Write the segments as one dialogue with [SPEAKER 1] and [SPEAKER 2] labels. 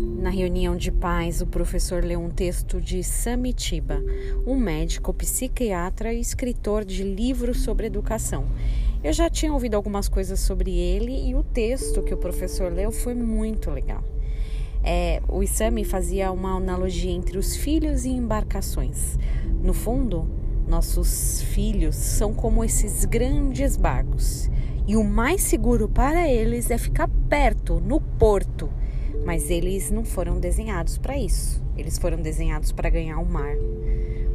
[SPEAKER 1] Na reunião de pais, o professor leu um texto de Samitiba, um médico, psiquiatra e escritor de livros sobre educação. Eu já tinha ouvido algumas coisas sobre ele e o texto que o professor leu foi muito legal. É, o Isami fazia uma analogia entre os filhos e embarcações. No fundo, nossos filhos são como esses grandes barcos e o mais seguro para eles é ficar perto, no porto. Mas eles não foram desenhados para isso. Eles foram desenhados para ganhar o mar.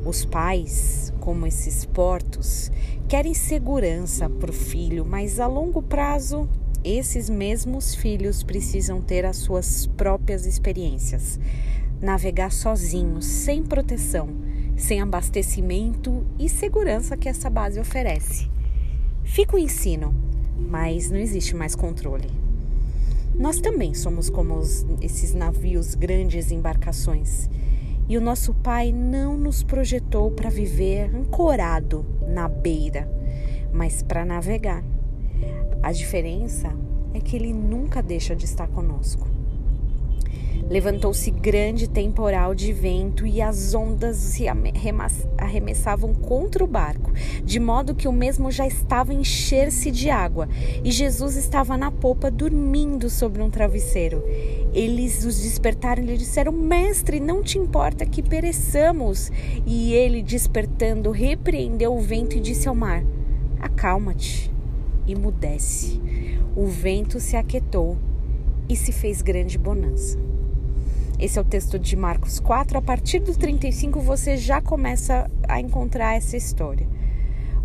[SPEAKER 1] Os pais, como esses portos, querem segurança para o filho, mas a longo prazo, esses mesmos filhos precisam ter as suas próprias experiências. Navegar sozinhos, sem proteção sem abastecimento e segurança que essa base oferece. Fica o ensino, mas não existe mais controle. Nós também somos como os, esses navios, grandes embarcações. E o nosso Pai não nos projetou para viver ancorado na beira, mas para navegar. A diferença é que Ele nunca deixa de estar conosco. Levantou-se grande temporal de vento e as ondas se arremessavam contra o barco, de modo que o mesmo já estava a encher-se de água, e Jesus estava na popa dormindo sobre um travesseiro. Eles os despertaram e lhe disseram: Mestre, não te importa que pereçamos? E ele, despertando, repreendeu o vento e disse ao mar: Acalma-te e mudece. O vento se aquietou e se fez grande bonança. Esse é o texto de Marcos 4. A partir do 35 você já começa a encontrar essa história.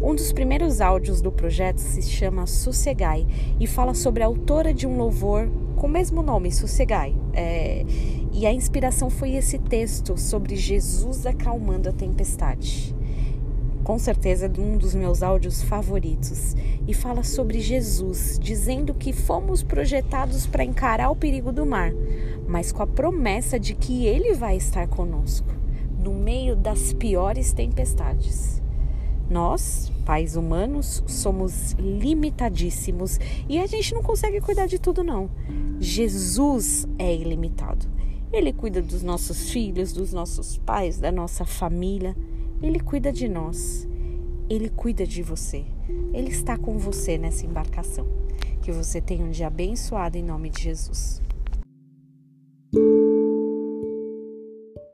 [SPEAKER 1] Um dos primeiros áudios do projeto se chama Sossegai e fala sobre a autora de um louvor com o mesmo nome, Sossegai. É, e a inspiração foi esse texto sobre Jesus acalmando a tempestade com certeza é um dos meus áudios favoritos, e fala sobre Jesus, dizendo que fomos projetados para encarar o perigo do mar, mas com a promessa de que Ele vai estar conosco no meio das piores tempestades. Nós, pais humanos, somos limitadíssimos e a gente não consegue cuidar de tudo, não. Jesus é ilimitado. Ele cuida dos nossos filhos, dos nossos pais, da nossa família. Ele cuida de nós. Ele cuida de você. Ele está com você nessa embarcação. Que você tenha um dia abençoado em nome de Jesus.